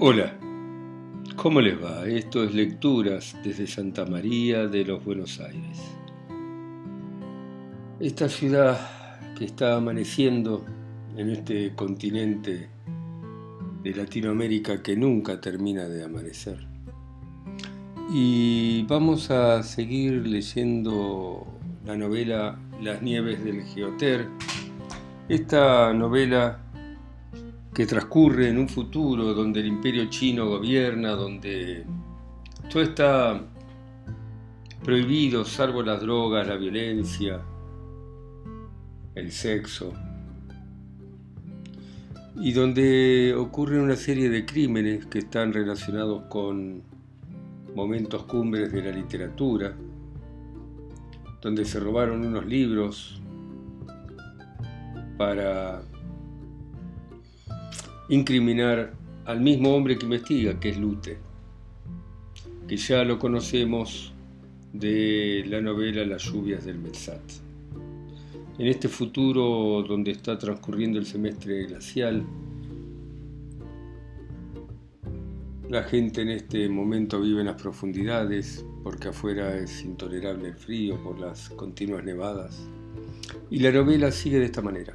Hola, ¿cómo les va? Esto es Lecturas desde Santa María de los Buenos Aires. Esta ciudad que está amaneciendo en este continente de Latinoamérica que nunca termina de amanecer. Y vamos a seguir leyendo la novela Las nieves del Geoter. Esta novela que transcurre en un futuro donde el imperio chino gobierna, donde todo está prohibido salvo las drogas, la violencia, el sexo, y donde ocurren una serie de crímenes que están relacionados con momentos cumbres de la literatura, donde se robaron unos libros para incriminar al mismo hombre que investiga, que es Lute, que ya lo conocemos de la novela Las lluvias del Metsat. En este futuro donde está transcurriendo el semestre glacial, la gente en este momento vive en las profundidades porque afuera es intolerable el frío por las continuas nevadas. Y la novela sigue de esta manera.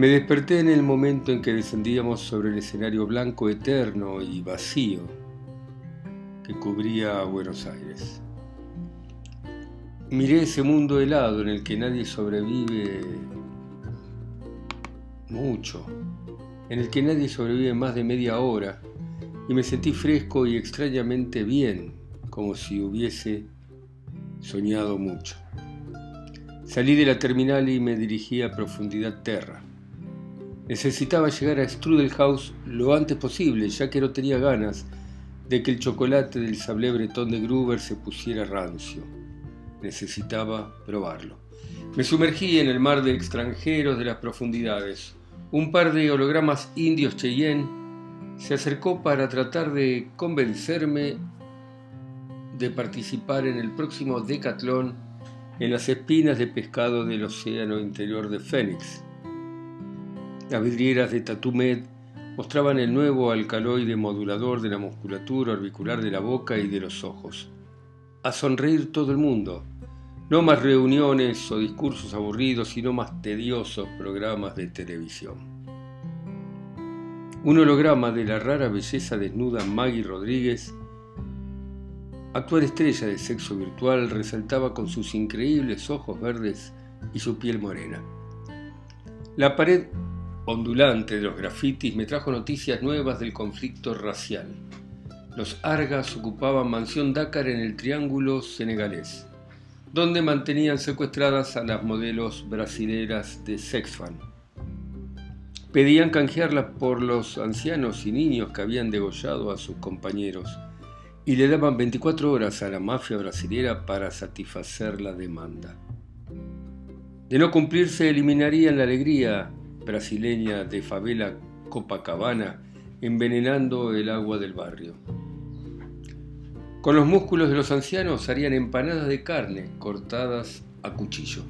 Me desperté en el momento en que descendíamos sobre el escenario blanco eterno y vacío que cubría Buenos Aires. Miré ese mundo helado en el que nadie sobrevive mucho, en el que nadie sobrevive más de media hora, y me sentí fresco y extrañamente bien, como si hubiese soñado mucho. Salí de la terminal y me dirigí a profundidad terra. Necesitaba llegar a Strudelhaus lo antes posible, ya que no tenía ganas de que el chocolate del sablé bretón de Gruber se pusiera rancio. Necesitaba probarlo. Me sumergí en el mar de extranjeros de las profundidades. Un par de hologramas indios Cheyenne se acercó para tratar de convencerme de participar en el próximo decatlón en las espinas de pescado del océano interior de Fénix las vidrieras de Tatumed mostraban el nuevo alcaloide modulador de la musculatura orbicular de la boca y de los ojos. A sonreír todo el mundo. No más reuniones o discursos aburridos, sino más tediosos programas de televisión. Un holograma de la rara belleza desnuda Maggie Rodríguez, actual estrella de sexo virtual, resaltaba con sus increíbles ojos verdes y su piel morena. La pared ondulante de los grafitis me trajo noticias nuevas del conflicto racial. Los Argas ocupaban mansión Dakar en el Triángulo Senegalés, donde mantenían secuestradas a las modelos brasileras de Sexfan. Pedían canjearlas por los ancianos y niños que habían degollado a sus compañeros y le daban 24 horas a la mafia brasilera para satisfacer la demanda. De no cumplirse eliminarían la alegría brasileña de favela Copacabana envenenando el agua del barrio. Con los músculos de los ancianos harían empanadas de carne cortadas a cuchillo.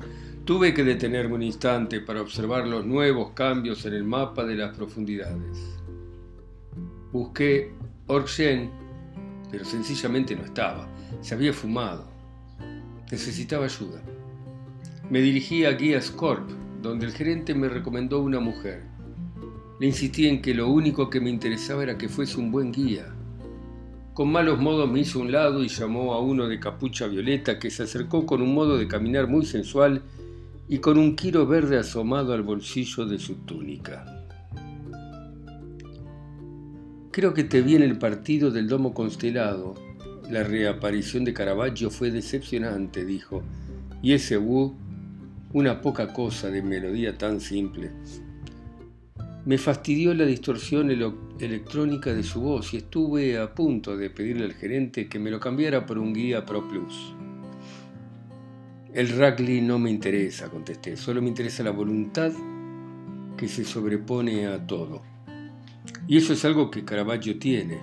Tuve que detenerme un instante para observar los nuevos cambios en el mapa de las profundidades. Busqué Orgen, pero sencillamente no estaba. Se había fumado. Necesitaba ayuda. Me dirigí a Guías Corp, donde el gerente me recomendó una mujer. Le insistí en que lo único que me interesaba era que fuese un buen guía. Con malos modos me hizo un lado y llamó a uno de capucha violeta que se acercó con un modo de caminar muy sensual y con un quiro verde asomado al bolsillo de su túnica. Creo que te vi en el partido del Domo Constelado. La reaparición de Caravaggio fue decepcionante, dijo, y ese Wu una poca cosa de melodía tan simple. Me fastidió la distorsión electrónica de su voz y estuve a punto de pedirle al gerente que me lo cambiara por un guía Pro Plus. El rugby no me interesa, contesté, solo me interesa la voluntad que se sobrepone a todo. Y eso es algo que Caravaggio tiene.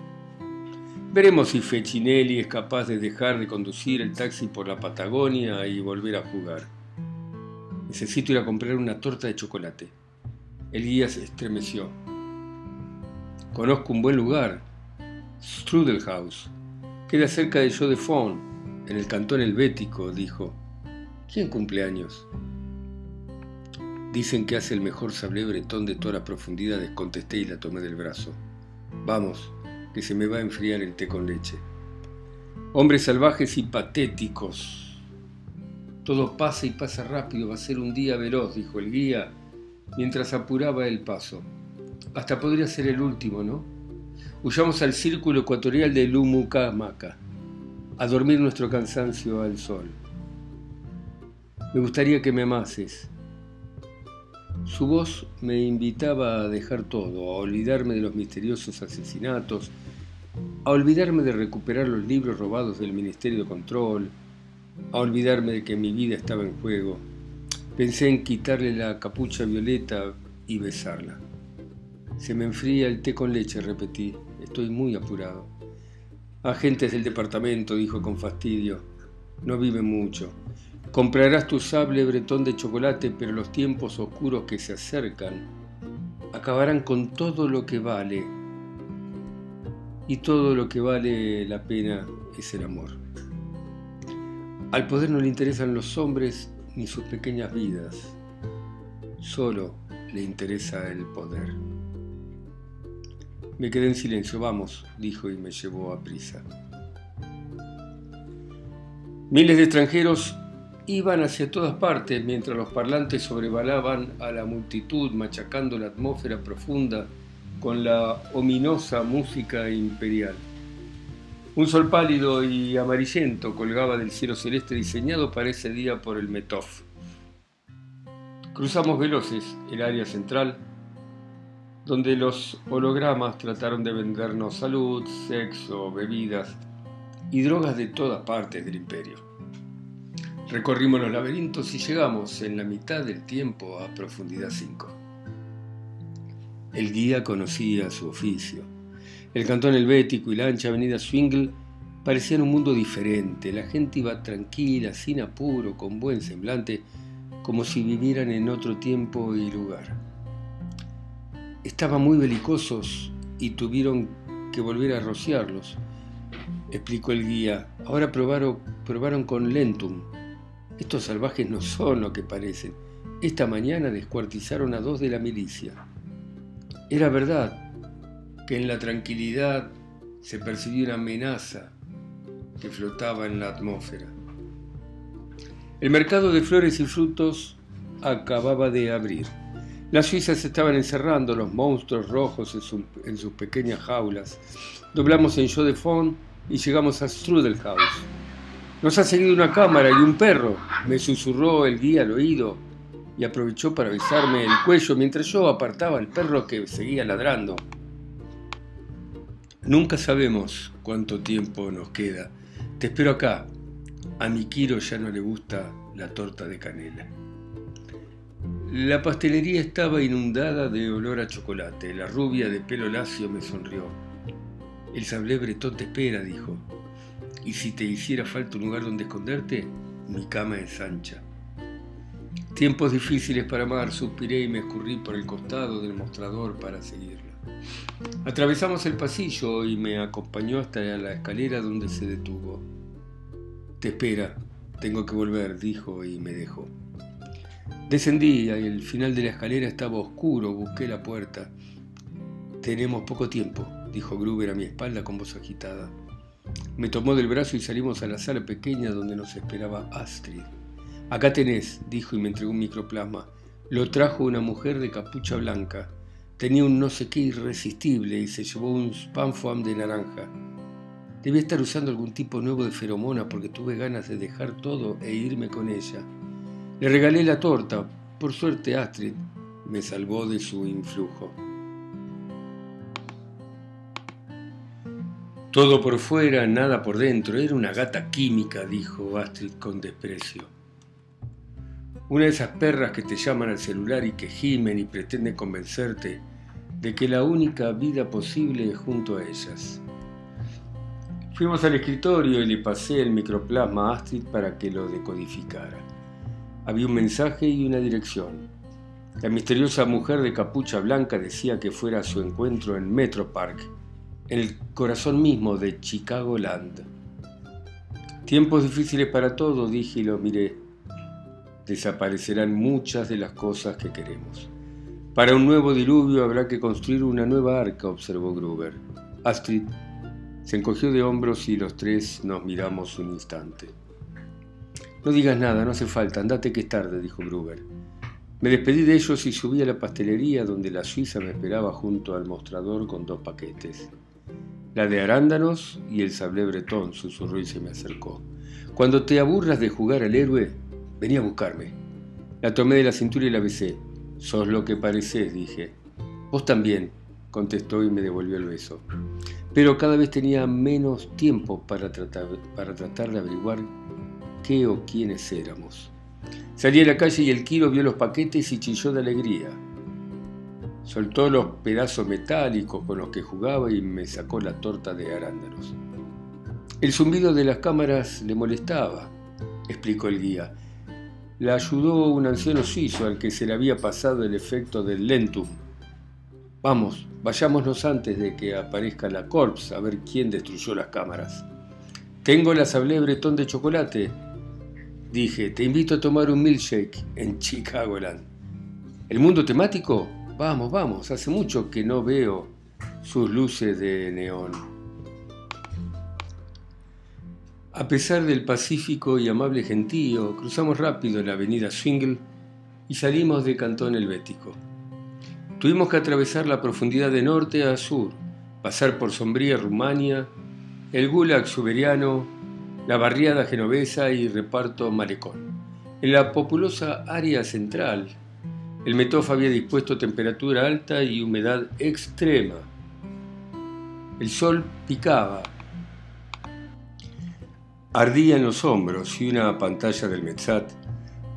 Veremos si Fecinelli es capaz de dejar de conducir el taxi por la Patagonia y volver a jugar. Necesito ir a comprar una torta de chocolate. El guía se estremeció. Conozco un buen lugar, Strudelhaus. Queda cerca de Jodefond, en el cantón helvético, dijo. ¿Quién cumple años? Dicen que hace el mejor sablé bretón de todas las profundidades, contesté y la tomé del brazo. Vamos, que se me va a enfriar el té con leche. Hombres salvajes y patéticos. Todo pasa y pasa rápido, va a ser un día veloz, dijo el guía, mientras apuraba el paso. Hasta podría ser el último, ¿no? Huyamos al círculo ecuatorial de Lumucamaca, a dormir nuestro cansancio al sol. Me gustaría que me amases. Su voz me invitaba a dejar todo, a olvidarme de los misteriosos asesinatos, a olvidarme de recuperar los libros robados del Ministerio de Control, a olvidarme de que mi vida estaba en juego. Pensé en quitarle la capucha violeta y besarla. Se me enfría el té con leche, repetí. Estoy muy apurado. Agentes del departamento, dijo con fastidio. No vive mucho. Comprarás tu sable bretón de chocolate, pero los tiempos oscuros que se acercan acabarán con todo lo que vale. Y todo lo que vale la pena es el amor. Al poder no le interesan los hombres ni sus pequeñas vidas. Solo le interesa el poder. Me quedé en silencio, vamos, dijo y me llevó a prisa. Miles de extranjeros iban hacia todas partes mientras los parlantes sobrevalaban a la multitud machacando la atmósfera profunda con la ominosa música imperial. Un sol pálido y amarillento colgaba del cielo celeste diseñado para ese día por el Metov. Cruzamos veloces el área central donde los hologramas trataron de vendernos salud, sexo, bebidas y drogas de todas partes del imperio. Recorrimos los laberintos y llegamos en la mitad del tiempo a profundidad 5. El guía conocía su oficio. El cantón helvético y la ancha avenida Swingle parecían un mundo diferente. La gente iba tranquila, sin apuro, con buen semblante, como si vivieran en otro tiempo y lugar. Estaban muy belicosos y tuvieron que volver a rociarlos, explicó el guía. Ahora probaron, probaron con Lentum. Estos salvajes no son lo que parecen. Esta mañana descuartizaron a dos de la milicia. Era verdad que en la tranquilidad se percibió una amenaza que flotaba en la atmósfera. El mercado de flores y frutos acababa de abrir. Las suizas estaban encerrando los monstruos rojos en, sus pequeñas jaulas. Doblamos en Jodefond y llegamos a Strudelhaus. Nos ha seguido una cámara y un perro, me susurró el guía al oído y aprovechó para besarme el cuello mientras yo apartaba al perro que seguía ladrando. Nunca sabemos cuánto tiempo nos queda. Te espero acá. A mi Kiro ya no le gusta la torta de canela. La pastelería estaba inundada de olor a chocolate. La rubia de pelo lacio me sonrió. El sablé bretón te espera, dijo. Y si te hiciera falta un lugar donde esconderte, mi cama es ancha. Tiempos difíciles para amar, suspiré y me escurrí por el costado del mostrador para seguirla. Atravesamos el pasillo y me acompañó hasta la escalera donde se detuvo. Te espera, tengo que volver, dijo y me dejó. Descendí y el final de la escalera estaba oscuro, busqué la puerta. Tenemos poco tiempo, dijo Gruber a mi espalda con voz agitada. Me tomó del brazo y salimos a la sala pequeña donde nos esperaba Astrid. Acá tenés, dijo y me entregó un microplasma. Lo trajo una mujer de capucha blanca. Tenía un no sé qué irresistible y se llevó un spamfoam de naranja. Debía estar usando algún tipo nuevo de feromona porque tuve ganas de dejar todo e irme con ella. Le regalé la torta. Por suerte Astrid me salvó de su influjo. Todo por fuera, nada por dentro. Era una gata química, dijo Astrid con desprecio. Una de esas perras que te llaman al celular y que gimen y pretenden convencerte de que la única vida posible es junto a ellas. Fuimos al escritorio y le pasé el microplasma a Astrid para que lo decodificara. Había un mensaje y una dirección. La misteriosa mujer de capucha blanca decía que fuera a su encuentro en Metro Park, en el corazón mismo de Chicago Land. Tiempos difíciles para todos, dije y lo miré. Desaparecerán muchas de las cosas que queremos. Para un nuevo diluvio habrá que construir una nueva arca, observó Gruber. Astrid se encogió de hombros y los tres nos miramos un instante. No digas nada, no hace falta, andate que es tarde, dijo Gruber. Me despedí de ellos y subí a la pastelería donde la Suiza me esperaba junto al mostrador con dos paquetes. La de arándanos y el sablé bretón, susurró y se me acercó. Cuando te aburras de jugar al héroe, vení a buscarme. La tomé de la cintura y la besé. Sos lo que pareces, dije. Vos también, contestó y me devolvió el beso. Pero cada vez tenía menos tiempo para tratar, para tratar de averiguar qué o quiénes éramos. Salí a la calle y el Kiro vio los paquetes y chilló de alegría. Soltó los pedazos metálicos con los que jugaba y me sacó la torta de arándanos. El zumbido de las cámaras le molestaba, explicó el guía. La ayudó un anciano suizo al que se le había pasado el efecto del lentum. Vamos, vayámonos antes de que aparezca la Corps a ver quién destruyó las cámaras. Tengo la sablé bretón de chocolate, Dije, te invito a tomar un milkshake en Chicagoland. ¿El mundo temático? Vamos, vamos, hace mucho que no veo sus luces de neón. A pesar del pacífico y amable gentío, cruzamos rápido la avenida Swingle y salimos de Cantón Helvético. Tuvimos que atravesar la profundidad de norte a sur, pasar por sombría Rumania, el Gulag suberiano la barriada genovesa y reparto malecón. En la populosa área central, el Metof había dispuesto temperatura alta y humedad extrema. El sol picaba, ardía en los hombros y una pantalla del Metzat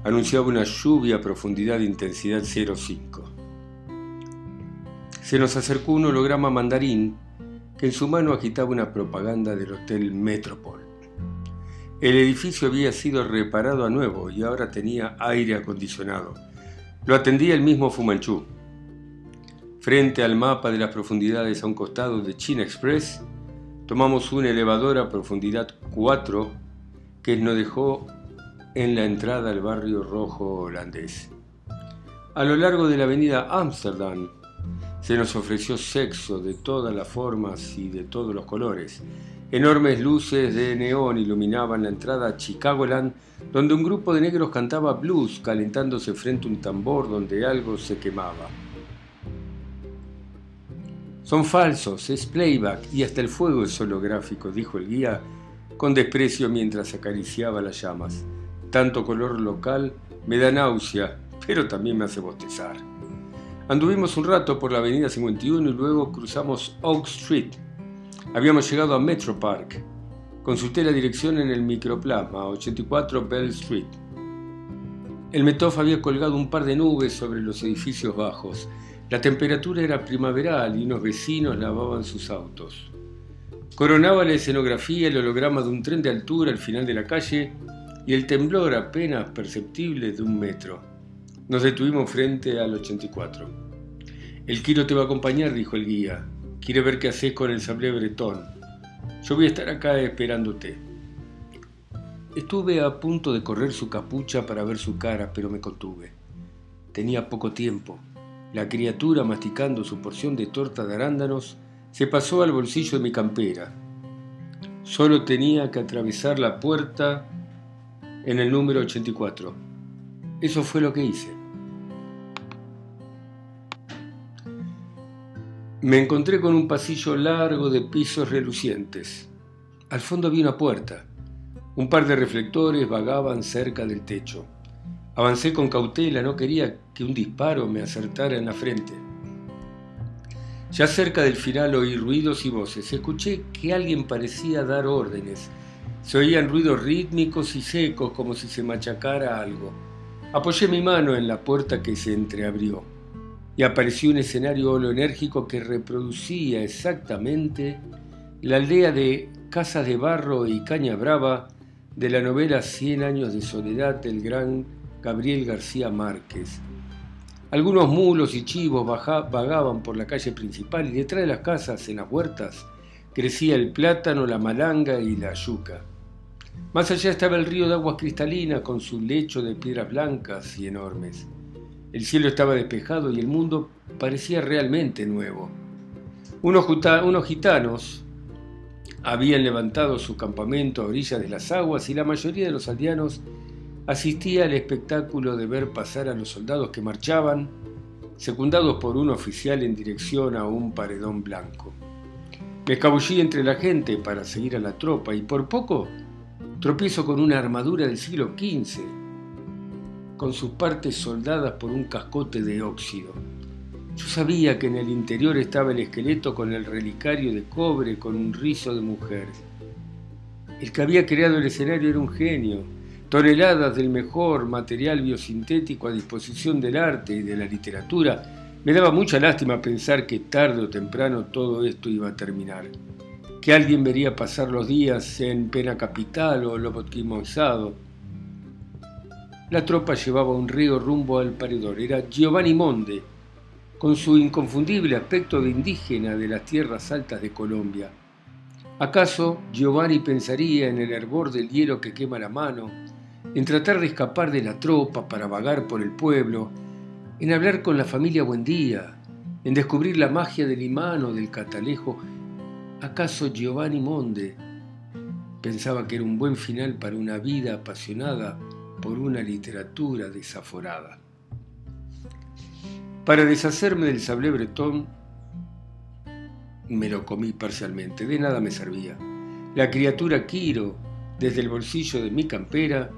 anunciaba una lluvia a profundidad de intensidad 0,5. Se nos acercó un holograma mandarín que en su mano agitaba una propaganda del Hotel Metropol. El edificio había sido reparado a nuevo y ahora tenía aire acondicionado. Lo atendía el mismo Fumanchu. Frente al mapa de las profundidades a un costado de China Express, tomamos un elevador a profundidad 4 que nos dejó en la entrada al barrio rojo holandés. A lo largo de la avenida Amsterdam se nos ofreció sexo de todas las formas y de todos los colores, Enormes luces de neón iluminaban la entrada a Chicagoland, donde un grupo de negros cantaba blues calentándose frente a un tambor donde algo se quemaba. Son falsos, es playback y hasta el fuego es holográfico, dijo el guía con desprecio mientras acariciaba las llamas. Tanto color local me da náusea, pero también me hace bostezar. Anduvimos un rato por la avenida 51 y luego cruzamos Oak Street, Habíamos llegado a Metro Park. Consulté la dirección en el microplasma, 84 Bell Street. El Metof había colgado un par de nubes sobre los edificios bajos. La temperatura era primaveral y unos vecinos lavaban sus autos. Coronaba la escenografía el holograma de un tren de altura al final de la calle y el temblor apenas perceptible de un metro. Nos detuvimos frente al 84. El Quiro te va a acompañar, dijo el guía. Quiere ver qué haces con el sablé bretón. Yo voy a estar acá esperándote. Estuve a punto de correr su capucha para ver su cara, pero me contuve. Tenía poco tiempo. La criatura, masticando su porción de torta de arándanos, se pasó al bolsillo de mi campera. Solo tenía que atravesar la puerta en el número 84. Eso fue lo que hice. Me encontré con un pasillo largo de pisos relucientes. Al fondo había una puerta. Un par de reflectores vagaban cerca del techo. Avancé con cautela, no quería que un disparo me acertara en la frente. Ya cerca del final oí ruidos y voces. Escuché que alguien parecía dar órdenes. Se oían ruidos rítmicos y secos como si se machacara algo. Apoyé mi mano en la puerta que se entreabrió y apareció un escenario holoenérgico que reproducía exactamente la aldea de Casas de Barro y Caña Brava de la novela Cien años de soledad del gran Gabriel García Márquez. Algunos mulos y chivos vagaban por la calle principal y detrás de las casas, en las huertas, crecía el plátano, la malanga y la yuca. Más allá estaba el río de aguas cristalinas con su lecho de piedras blancas y enormes. El cielo estaba despejado y el mundo parecía realmente nuevo. Unos, unos gitanos habían levantado su campamento a orillas de las aguas y la mayoría de los aldeanos asistía al espectáculo de ver pasar a los soldados que marchaban, secundados por un oficial en dirección a un paredón blanco. Me escabullí entre la gente para seguir a la tropa y por poco tropiezo con una armadura del siglo XV, con sus partes soldadas por un cascote de óxido. Yo sabía que en el interior estaba el esqueleto con el relicario de cobre con un rizo de mujer. El que había creado el escenario era un genio, toneladas del mejor material biosintético a disposición del arte y de la literatura, me daba mucha lástima pensar que tarde o temprano todo esto iba a terminar, que alguien vería pasar los días en pena capital o lobotimizado. La tropa llevaba un río rumbo al paredor, era Giovanni Monde, con su inconfundible aspecto de indígena de las tierras altas de Colombia. ¿Acaso Giovanni pensaría en el hervor del hielo que quema la mano, en tratar de escapar de la tropa para vagar por el pueblo, en hablar con la familia Buendía, en descubrir la magia del imán o del catalejo. ¿Acaso Giovanni Monde pensaba que era un buen final para una vida apasionada por una literatura desaforada? Para deshacerme del sablé bretón, me lo comí parcialmente, de nada me servía. La criatura Quiro, desde el bolsillo de mi campera,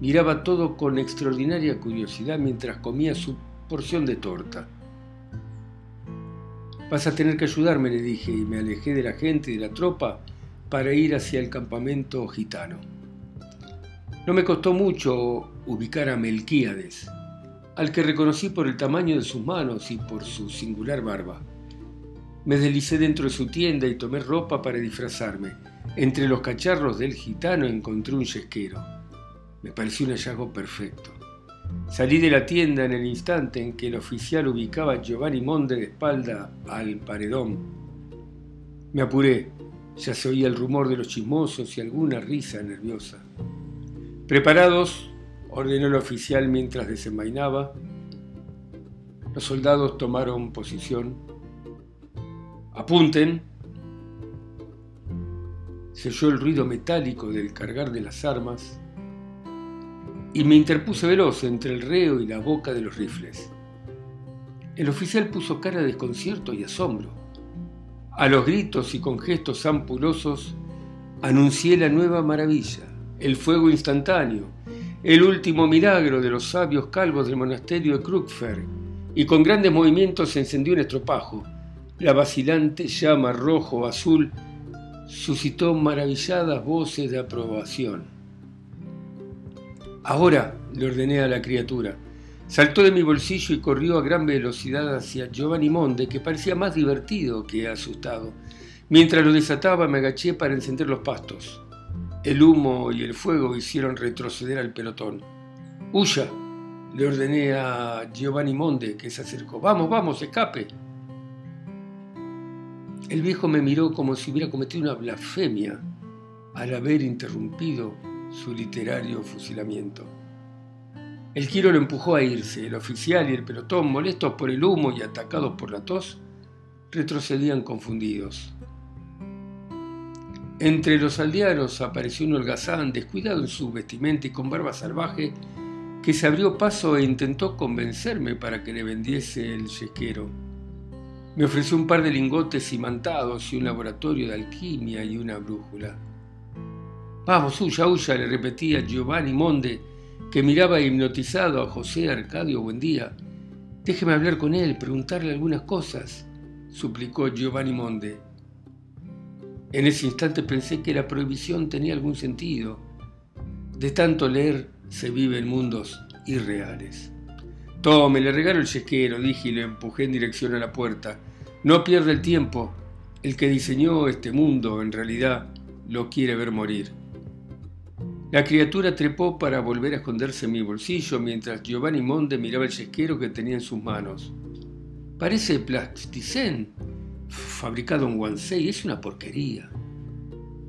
Miraba todo con extraordinaria curiosidad mientras comía su porción de torta. Vas a tener que ayudarme, le dije, y me alejé de la gente y de la tropa para ir hacia el campamento gitano. No me costó mucho ubicar a Melquíades, al que reconocí por el tamaño de sus manos y por su singular barba. Me deslicé dentro de su tienda y tomé ropa para disfrazarme. Entre los cacharros del gitano encontré un yesquero. Me pareció un hallazgo perfecto. Salí de la tienda en el instante en que el oficial ubicaba a Giovanni Monde de espalda al paredón. Me apuré, ya se oía el rumor de los chismosos y alguna risa nerviosa. Preparados, ordenó el oficial mientras desenvainaba. Los soldados tomaron posición. Apunten. Se oyó el ruido metálico del cargar de las armas y me interpuse veloz entre el reo y la boca de los rifles. El oficial puso cara de desconcierto y asombro. A los gritos y con gestos ampulosos anuncié la nueva maravilla, el fuego instantáneo, el último milagro de los sabios calvos del monasterio de Krugfer, y con grandes movimientos se encendió un estropajo. La vacilante llama rojo-azul suscitó maravilladas voces de aprobación. Ahora, le ordené a la criatura. Saltó de mi bolsillo y corrió a gran velocidad hacia Giovanni Monde, que parecía más divertido que asustado. Mientras lo desataba, me agaché para encender los pastos. El humo y el fuego hicieron retroceder al pelotón. ¡Huya! Le ordené a Giovanni Monde, que se acercó. ¡Vamos, vamos, escape! El viejo me miró como si hubiera cometido una blasfemia al haber interrumpido su literario fusilamiento. El giro lo empujó a irse. El oficial y el pelotón, molestos por el humo y atacados por la tos, retrocedían confundidos. Entre los aldeanos apareció un holgazán, descuidado en su vestimenta y con barba salvaje, que se abrió paso e intentó convencerme para que le vendiese el yesquero. Me ofreció un par de lingotes imantados y un laboratorio de alquimia y una brújula. Vamos, huya, huya, le repetía Giovanni Monde, que miraba hipnotizado a José Arcadio Buendía. Déjeme hablar con él, preguntarle algunas cosas, suplicó Giovanni Monde. En ese instante pensé que la prohibición tenía algún sentido. De tanto leer se vive en mundos irreales. Tome, le regalo el yesquero, dije y le empujé en dirección a la puerta. No pierda el tiempo. El que diseñó este mundo, en realidad, lo quiere ver morir. La criatura trepó para volver a esconderse en mi bolsillo mientras Giovanni Monde miraba el yesquero que tenía en sus manos. Parece plasticén, fabricado en Guansei, es una porquería.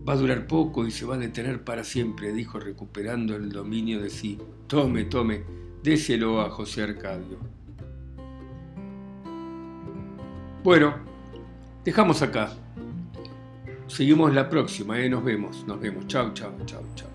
Va a durar poco y se va a detener para siempre, dijo recuperando el dominio de sí. Tome, tome, déselo a José Arcadio. Bueno, dejamos acá. Seguimos la próxima, ¿eh? nos vemos, nos vemos. Chao, chao, chao, chao.